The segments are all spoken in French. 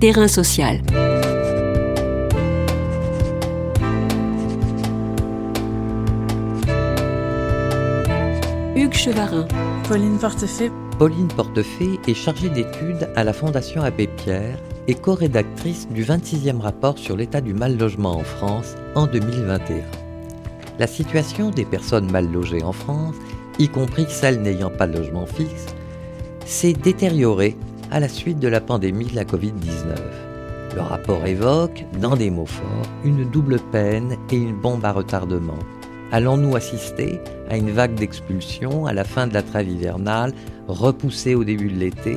Terrain social. Hugues Chevarin. Pauline Portefait. Pauline Portefait est chargée d'études à la Fondation Abbé Pierre et co-rédactrice du 26e rapport sur l'état du mal logement en France en 2021. La situation des personnes mal logées en France, y compris celles n'ayant pas de logement fixe, s'est détériorée à la suite de la pandémie de la Covid-19. Le rapport évoque, dans des mots forts, une double peine et une bombe à retardement. Allons-nous assister à une vague d'expulsion à la fin de la trêve hivernale, repoussée au début de l'été?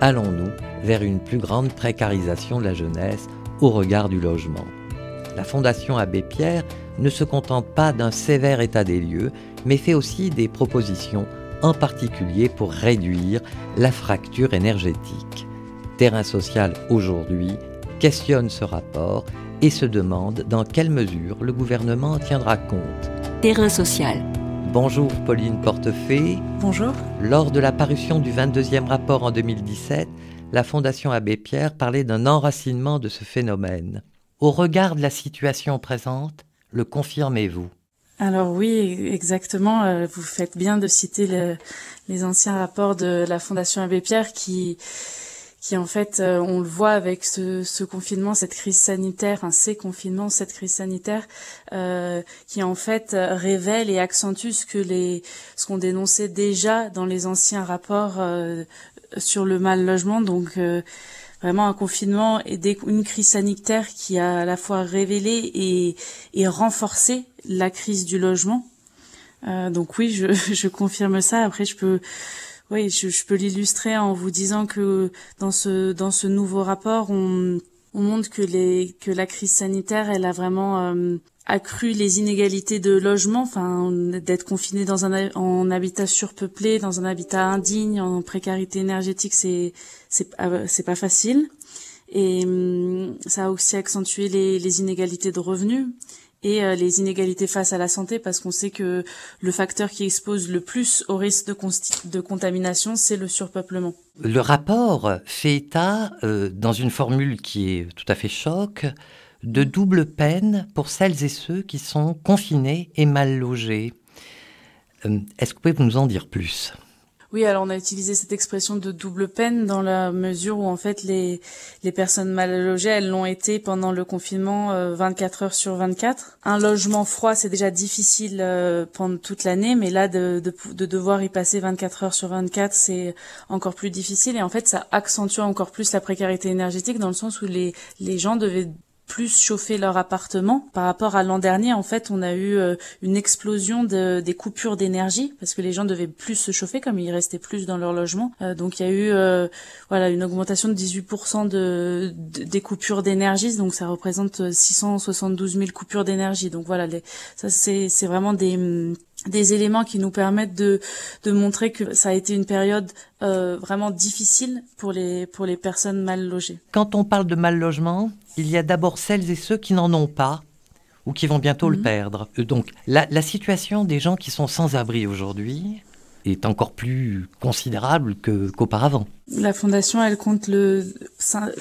Allons-nous vers une plus grande précarisation de la jeunesse au regard du logement? La Fondation Abbé Pierre ne se contente pas d'un sévère état des lieux, mais fait aussi des propositions en particulier pour réduire la fracture énergétique. Terrain social aujourd'hui questionne ce rapport et se demande dans quelle mesure le gouvernement tiendra compte. Terrain social. Bonjour Pauline Portefait. Bonjour. Lors de la parution du 22e rapport en 2017, la Fondation Abbé Pierre parlait d'un enracinement de ce phénomène. Au regard de la situation présente, le confirmez-vous? Alors oui, exactement. Euh, vous faites bien de citer les anciens rapports de la Fondation Abbé Pierre qui, qui en fait, euh, on le voit avec ce, confinement, cette crise sanitaire, enfin, ces confinements, cette crise sanitaire, euh, qui en fait révèle et accentue ce que les, ce qu'on dénonçait déjà dans les anciens rapports sur le mal logement. Donc vraiment un confinement et une crise sanitaire qui a à la fois révélé et, et renforcé la crise du logement. Euh, donc oui, je, je, confirme ça. Après, je peux, oui, je, je peux l'illustrer en vous disant que dans ce dans ce nouveau rapport, on, on montre que les que la crise sanitaire, elle a vraiment euh, accru les inégalités de logement, enfin d'être confiné dans un en habitat surpeuplé, dans un habitat indigne, en précarité énergétique, c'est c'est pas facile. Et hum, ça a aussi accentué les, les inégalités de revenus et euh, les inégalités face à la santé parce qu'on sait que le facteur qui expose le plus au risque de, contamination, c'est le surpeuplement. Le rapport fait état, euh, dans une formule qui est tout à fait choc, de double peine pour celles et ceux qui sont confinés et mal logés. Euh, est-ce que vous pouvez nous en dire plus? Oui, alors on a utilisé cette expression de double peine dans la mesure où en fait les, les personnes mal logées, elles l'ont été pendant le confinement 24 euh, heures sur 24. Un logement froid, c'est déjà difficile euh, pendant toute l'année, mais là de, de, de, devoir y passer 24 heures sur 24, c'est encore plus difficile et en fait ça accentue encore plus la précarité énergétique dans le sens où les, les gens devaient plus chauffer leur appartement. Par rapport à l'an dernier, en fait, on a eu euh, une explosion de, des coupures d'énergie parce que les gens devaient plus se chauffer comme ils restaient plus dans leur logement. Euh, donc il y a eu euh, voilà une augmentation de 18% de, des coupures d'énergie. Donc ça représente 672 000 coupures d'énergie. Donc voilà, les, ça c'est vraiment des des éléments qui nous permettent de, de montrer que ça a été une période euh, vraiment difficile pour les, pour les personnes mal logées. Quand on parle de mal logement, il y a d'abord celles et ceux qui n'en ont pas ou qui vont bientôt le mhm. perdre. Euh, donc la, la, situation des gens qui sont sans abri aujourd'hui est encore plus considérable qu'auparavant. La fondation, elle compte le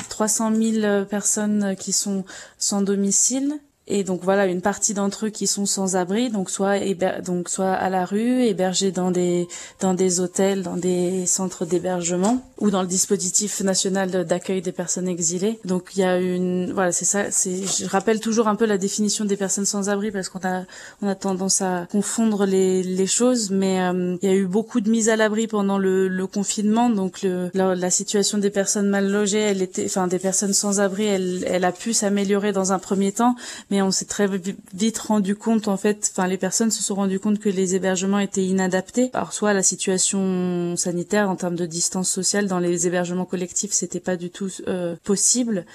300 000 personnes qui sont sans domicile et donc voilà, une partie d'entre eux qui sont sans abri, donc soit donc soit à la rue, hébergés dans des dans des hôtels, dans des centres d'hébergement ou dans le dispositif national d'accueil des personnes exilées. Donc il y a une voilà, c'est ça, c'est je rappelle toujours un peu la définition des personnes sans abri parce qu'on a on a tendance à confondre les les choses, mais euh, il y a eu beaucoup de mises à l'abri pendant le, le confinement, donc le la, la, situation des personnes mal logées, elle était enfin des personnes sans abri, elle elle a pu s'améliorer dans un premier temps, mais on s'est très vite rendu compte en fait, enfin les personnes se sont rendues compte que les hébergements étaient inadaptés. Alors soit la situation sanitaire en termes de distance sociale dans les hébergements collectifs, c'était pas du tout euh, possible.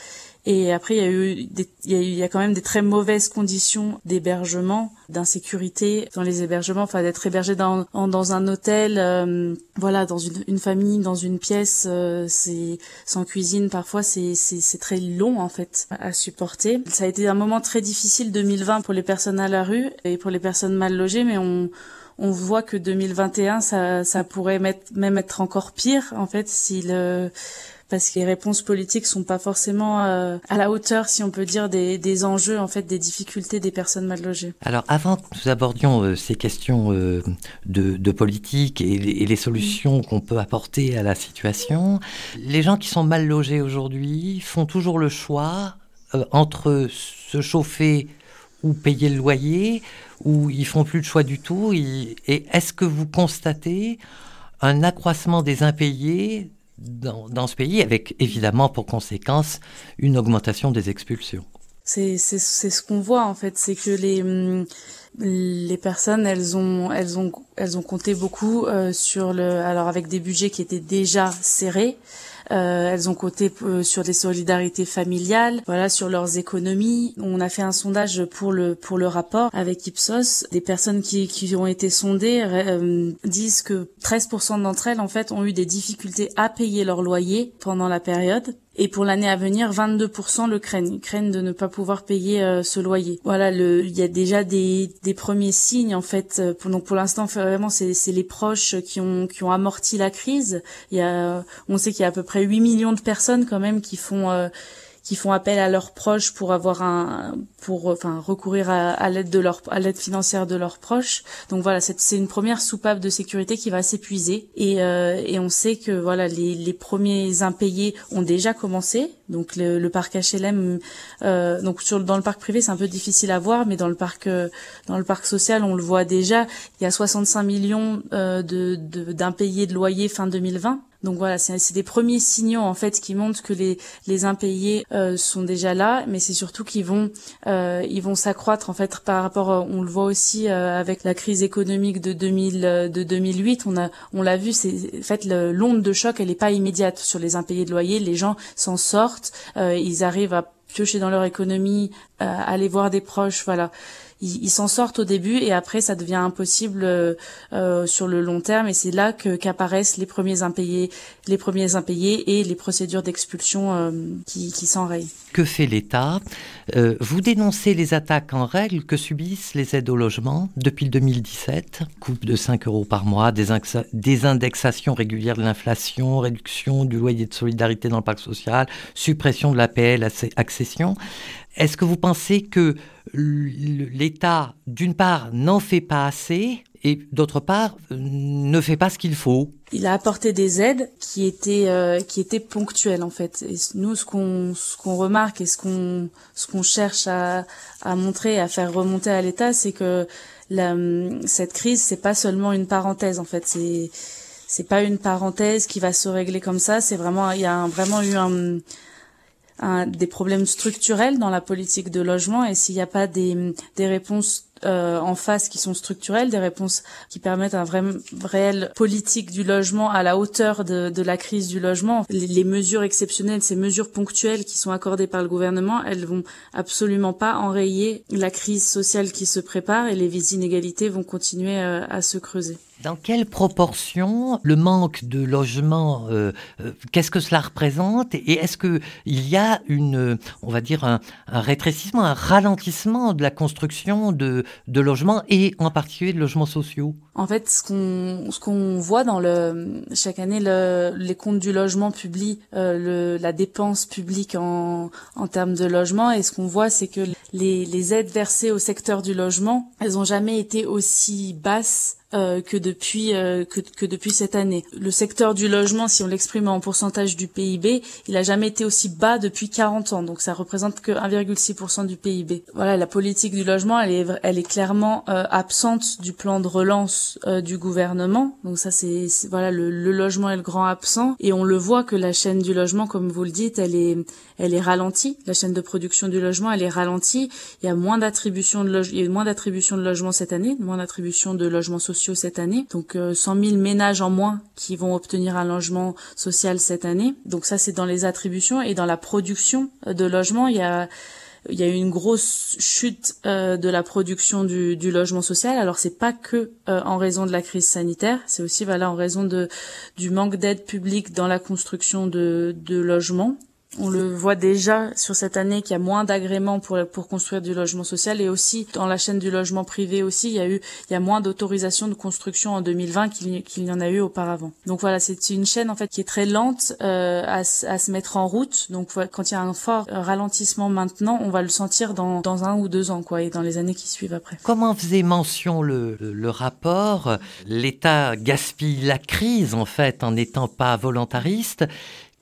Et après, il y a eu, des, il, y a eu il y a quand même des très mauvaises conditions d'hébergement, d'insécurité dans les hébergements. Enfin, d'être hébergé dans, dans un hôtel, euh, voilà, dans une, une, famille, dans une pièce, euh, c'est sans cuisine. Parfois, c'est c'est très long en fait à supporter. Ça a été un moment très difficile 2020 pour les personnes à la rue et pour les personnes mal logées, mais on on voit que 2021 ça ça pourrait mettre, même être encore pire en fait si le parce que les réponses politiques sont pas forcément à la hauteur, si on peut dire, des, enjeux, en fait, des difficultés des personnes mal logées. Alors, avant que nous abordions ces questions de, de, politique et, et les solutions qu'on peut apporter à la situation, les gens qui sont mal logés aujourd'hui font toujours le choix entre se chauffer ou payer le loyer, ou ils font plus de choix du tout. Et est-ce que vous constatez un accroissement des impayés dans, ce pays, avec évidemment pour conséquence une augmentation des expulsions. C'est ce qu'on voit en fait, c'est que les hum, les personnes elles ont elles ont elles ont compté beaucoup euh, sur le alors avec des budgets qui étaient déjà serrés euh, elles ont coté euh, sur des solidarités familiales, voilà, sur leurs économies. On a fait un sondage pour le pour le rapport avec Ipsos. Des personnes qui qui ont été sondées euh, disent que 13% d'entre elles en fait ont eu des difficultés à payer leur loyer pendant la période et pour l'année à venir, 22% le craignent. Ils craignent de ne pas pouvoir payer euh, ce loyer. Voilà, le, il y a déjà des, des premiers signes en fait. Euh, pour, donc pour l'instant, vraiment, c'est, les proches qui ont qui ont amorti la crise. Il y a, on sait qu'il y a à peu près 8 millions de personnes quand même qui font euh, qui font appel à leurs proches pour avoir un pour enfin recourir à, à l'aide de leur à l'aide financière de leurs proches. Donc voilà c'est une première soupape de sécurité qui va s'épuiser. Et euh, et on sait que voilà les les premiers impayés ont déjà commencé. Donc le, le parc HLM euh, donc sur dans le parc privé c'est un peu difficile à voir mais dans le parc euh, dans le parc social on le voit déjà. Il y a 65 millions euh, de d'impayés de, de loyer fin 2020 donc voilà, c'est des premiers signaux en fait qui montrent que les, les impayés euh, sont déjà là, mais c'est surtout qu'ils vont euh, ils vont s'accroître en fait par rapport. Euh, on le voit aussi euh, avec la crise économique de 2000 de 2008. On a on l'a vu, c'est en fait l'onde de choc, elle n'est pas immédiate sur les impayés de loyer. Les gens s'en sortent, ils arrivent à piocher dans leur économie, aller voir des proches, voilà ils s'en sortent au début et après ça devient impossible euh, euh, sur le long terme et c'est là que qu'apparaissent les premiers impayés, les premiers impayés et les procédures d'expulsion euh, qui, qui s'enrayent. Que fait l'État? Vous dénoncez les attaques en règle que subissent les aides au logement? Depuis 2017, coupe de 5 euros par mois, des indexations régulières de l'inflation, réduction du loyer de solidarité dans le parc social, suppression de l'APL accession. Est-ce que vous pensez que l'État, d'une part, n'en fait pas assez et d'autre part, ne fait pas ce qu'il faut? Il a apporté des aides qui étaient euh, qui étaient ponctuelles en fait. Et nous, ce qu'on qu'on remarque et ce qu'on qu'on cherche à à montrer, à faire remonter à l'État, c'est que la, cette crise, c'est pas seulement une parenthèse en fait. C'est c'est pas une parenthèse qui va se régler comme ça. C'est vraiment il y a vraiment eu des problèmes structurels dans la politique de logement et s'il n'y a pas des, des réponses euh, en face qui sont structurelles, des réponses qui permettent un vrai réel politique du logement à la hauteur de, la crise du logement. Les, mesures exceptionnelles, ces mesures ponctuelles qui sont accordées par le gouvernement, elles vont absolument pas enrayer la crise sociale qui se prépare et les inégalités vont continuer euh, à se creuser. Dans quelle proportion le manque de logement, euh, qu'est-ce que cela représente Et est-ce qu'il y a une, on va dire, un, un, rétrécissement, un ralentissement de la construction de, de logements et en particulier de logements sociaux. En fait, ce qu'on ce qu'on voit dans le chaque année, le, les comptes du logement publient euh, la dépense publique en, en termes de logement. Et ce qu'on voit, c'est que les, les aides versées au secteur du logement, elles n'ont jamais été aussi basses euh, que depuis euh, que, que, depuis cette année. Le secteur du logement, si on l'exprime en pourcentage du PIB, il a jamais été aussi bas depuis 40 ans. Donc ça représente que 1,6% du PIB. Voilà, la politique du logement, elle est elle est clairement euh, absente du plan de relance du gouvernement. Donc ça c'est voilà le, le, logement est le grand absent et on le voit que la chaîne du logement, comme vous le dites, elle est elle est ralentie. La chaîne de production du logement, elle est ralentie. Il y a moins d'attribution de il y a moins d'attribution de logements cette année, moins d'attribution de logements sociaux cette année. Donc 100 000 ménages en moins qui vont obtenir un logement social cette année. Donc ça c'est dans les attributions et dans la production de logements, il y a il y a eu une grosse chute euh, de la production du, du logement social. Alors c'est pas que euh, en raison de la crise sanitaire, c'est aussi voilà en raison de du manque d'aide publique dans la construction de, de logements. On le voit déjà sur cette année qu'il y a moins d'agréments pour pour construire du logement social et aussi dans la chaîne du logement privé aussi il y a eu il y a moins d'autorisations de construction en 2020 qu'il qu'il y en a eu auparavant. Donc voilà c'est une chaîne en fait qui est très lente euh, à, à, se mettre en route. Donc quand il y a un fort ralentissement maintenant on va le sentir dans dans un ou deux ans quoi et dans les années qui suivent après. Comment faisait mention le le rapport? l'État gaspille la crise en fait en n'étant pas volontariste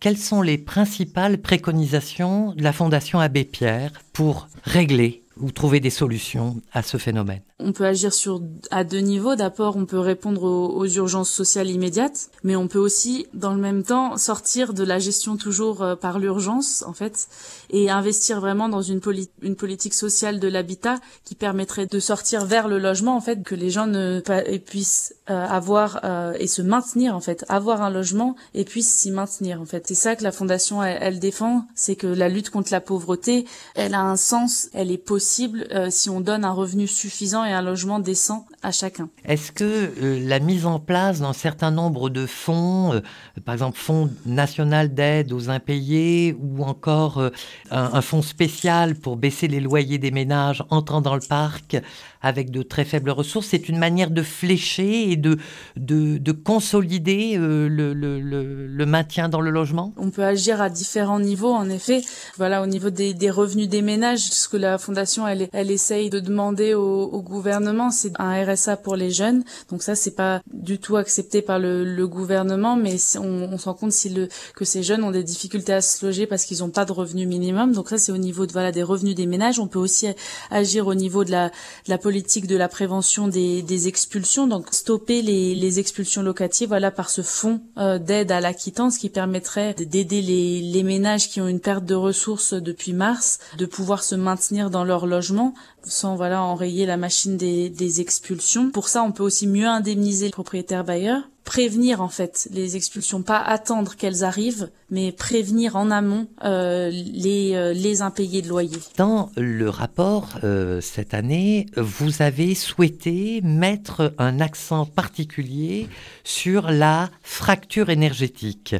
quelles sont les principales préconisations de la Fondation Abbé Pierre pour régler ou trouver des solutions à ce phénomène on peut agir sur à deux niveaux. D'abord, on peut répondre aux, urgences sociales immédiates, mais on peut aussi, dans le même temps, sortir de la gestion toujours euh, par l'urgence, en fait, et investir vraiment dans une, politique sociale de l'habitat qui permettrait de sortir vers le logement, en fait, que les gens ne puissent euh, avoir euh, et se maintenir, en fait, avoir un logement et puissent s'y maintenir, en fait. C'est ça que la fondation elle, elle défend, c'est que la lutte contre la pauvreté, elle a un sens, elle est possible si on donne un revenu suffisant et un logement décent à chacun. Est-ce que euh, la mise en place d'un certain nombre de fonds, euh, par exemple Fonds national d'aide aux impayés ou encore euh, un, un, fonds spécial pour baisser les loyers des ménages entrant dans le parc avec de très faibles ressources, c'est une manière de flécher et de, de, de consolider le, le, le, le, maintien dans le logement? On peut agir à différents niveaux, en effet. Voilà, au niveau des, des revenus des ménages, ce que la Fondation, elle, elle essaye de demander au, au gouvernement, c'est un RSA pour les jeunes. Donc ça, c'est pas du tout accepté par le, le gouvernement, mais on, on rend compte si le, que ces jeunes ont des difficultés à se loger parce qu'ils n'ont pas de revenus minimum. Donc ça, c'est au niveau de voilà des revenus des ménages. On peut aussi agir au niveau de la, de la politique de la prévention des, des expulsions, donc stopper les, les expulsions locatives, voilà par ce fonds euh, d'aide à l'acquittance qui permettrait d'aider les, les ménages qui ont une perte de ressources depuis mars de pouvoir se maintenir dans leur logement sans voilà enrayer la machine des, des expulsions. Pour ça, on peut aussi mieux indemniser le propriétaire bailleur, prévenir en fait les expulsions, pas attendre qu'elles arrivent, mais prévenir en amont euh, les, euh, les impayés de loyer. Dans le rapport euh, cette année, vous avez souhaité mettre un accent particulier sur la fracture énergétique.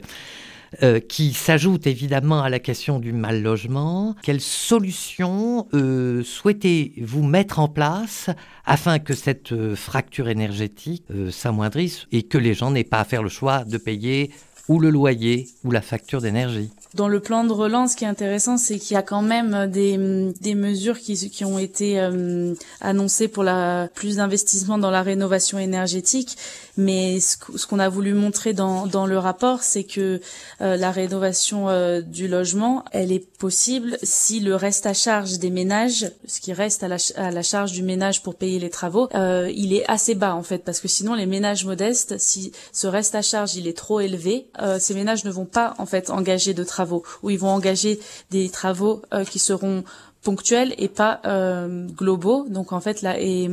Euh, qui s'ajoute évidemment à la question du mal logement. Quelles solutions euh, souhaitez-vous mettre en place afin que cette euh, fracture énergétique s'amoindrisse et que les gens n'aient pas à faire le choix de payer ou le loyer ou la facture d'énergie dans le plan de relance, ce qui est intéressant, c'est qu'il y a quand même des, des mesures qui, qui ont été euh, annoncées pour la plus d'investissement dans la rénovation énergétique. Mais ce, qu'on a voulu montrer dans, dans le rapport, c'est que euh, la rénovation euh, du logement, elle est possible si le reste à charge des ménages, ce qui reste à la, à la charge du ménage pour payer les travaux, euh, il est assez bas en fait, parce que sinon les ménages modestes, si ce reste à charge il est trop élevé, ces ménages ne vont pas en fait engager de travaux où ils vont engager des travaux euh, qui seront ponctuels et pas euh, globaux. Donc en fait là, et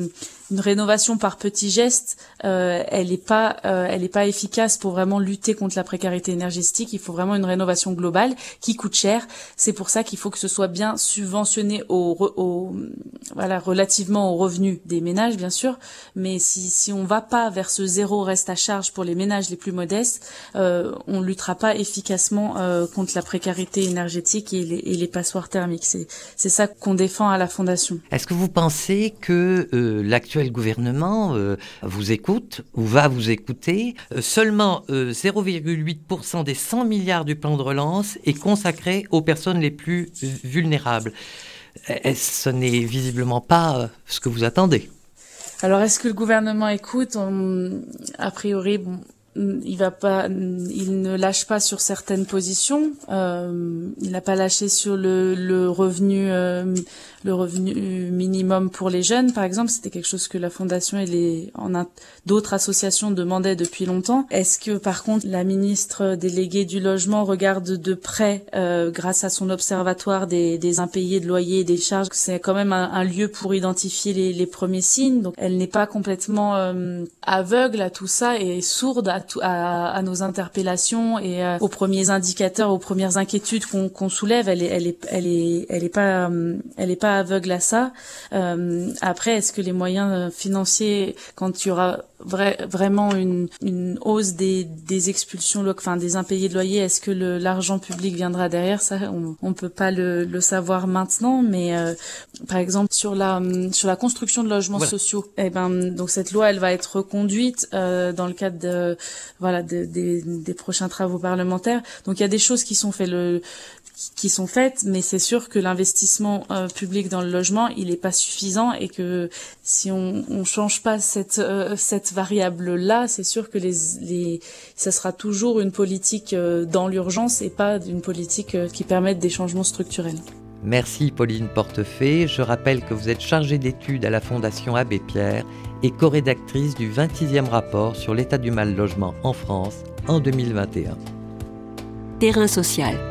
une rénovation par petits gestes, euh, elle est pas, euh, elle est pas efficace pour vraiment lutter contre la précarité énergétique. Il faut vraiment une rénovation globale qui coûte cher. C'est pour ça qu'il faut que ce soit bien subventionné au, au, voilà, relativement aux revenus des ménages, bien sûr. Mais si si on va pas vers ce zéro reste à charge pour les ménages les plus modestes, euh, on luttera pas efficacement euh, contre la précarité énergétique et les, et les passoires thermiques. C'est ça qu'on défend à la fondation. Est-ce que vous pensez que euh, l'actuel gouvernement euh, vous écoute ou va vous écouter. Euh, seulement 0,8% euh, des 100 milliards du plan de relance est consacré aux personnes les plus vulnérables. Ce n'est visiblement pas ce que vous attendez? Alors, est-ce que le gouvernement écoute? A priori, bon, il va pas, il ne lâche pas sur certaines positions. Euh, il n'a pas lâché sur le, le revenu, euh, le revenu minimum pour les jeunes, par exemple. C'était quelque chose que la fondation et les, d'autres associations demandaient depuis longtemps. Est-ce que, par contre, la ministre déléguée du logement regarde de près, euh, grâce à son observatoire des, des impayés de loyer et des charges, c'est quand même un, un, lieu pour identifier les, les, premiers signes. Donc, elle n'est pas complètement euh, aveugle à tout ça et sourde à à, à, nos interpellations et euh, aux premiers indicateurs, aux premières inquiétudes qu'on soulève. Elle est, elle est, elle est, elle est pas, euh, elle est pas aveugle à ça. Euh, après, est-ce que les moyens financiers, quand il y aura vraiment une, une hausse des, des expulsions, enfin des impayés de loyer, est-ce que l'argent public viendra derrière Ça, on, on peut pas le, le savoir maintenant, mais euh, par exemple sur la sur la construction de logements sociaux, eh ben donc cette loi, elle va être reconduite euh, dans le cadre de voilà de, des, des prochains travaux parlementaires. Donc il y a des choses qui sont faites. Le, qui sont faites, mais c'est sûr que l'investissement euh, public dans le logement, il n'est pas suffisant et que si on ne change pas cette, euh, cette variable-là, c'est sûr que les, les, ça sera toujours une politique euh, dans l'urgence et pas une politique qui permette des changements structurels. Merci Pauline Portefeuille. Je rappelle que vous êtes chargée d'études à la Fondation Abbé Pierre et co-rédactrice du 26e rapport sur l'état du mal logement en France en 2021. Terrain social.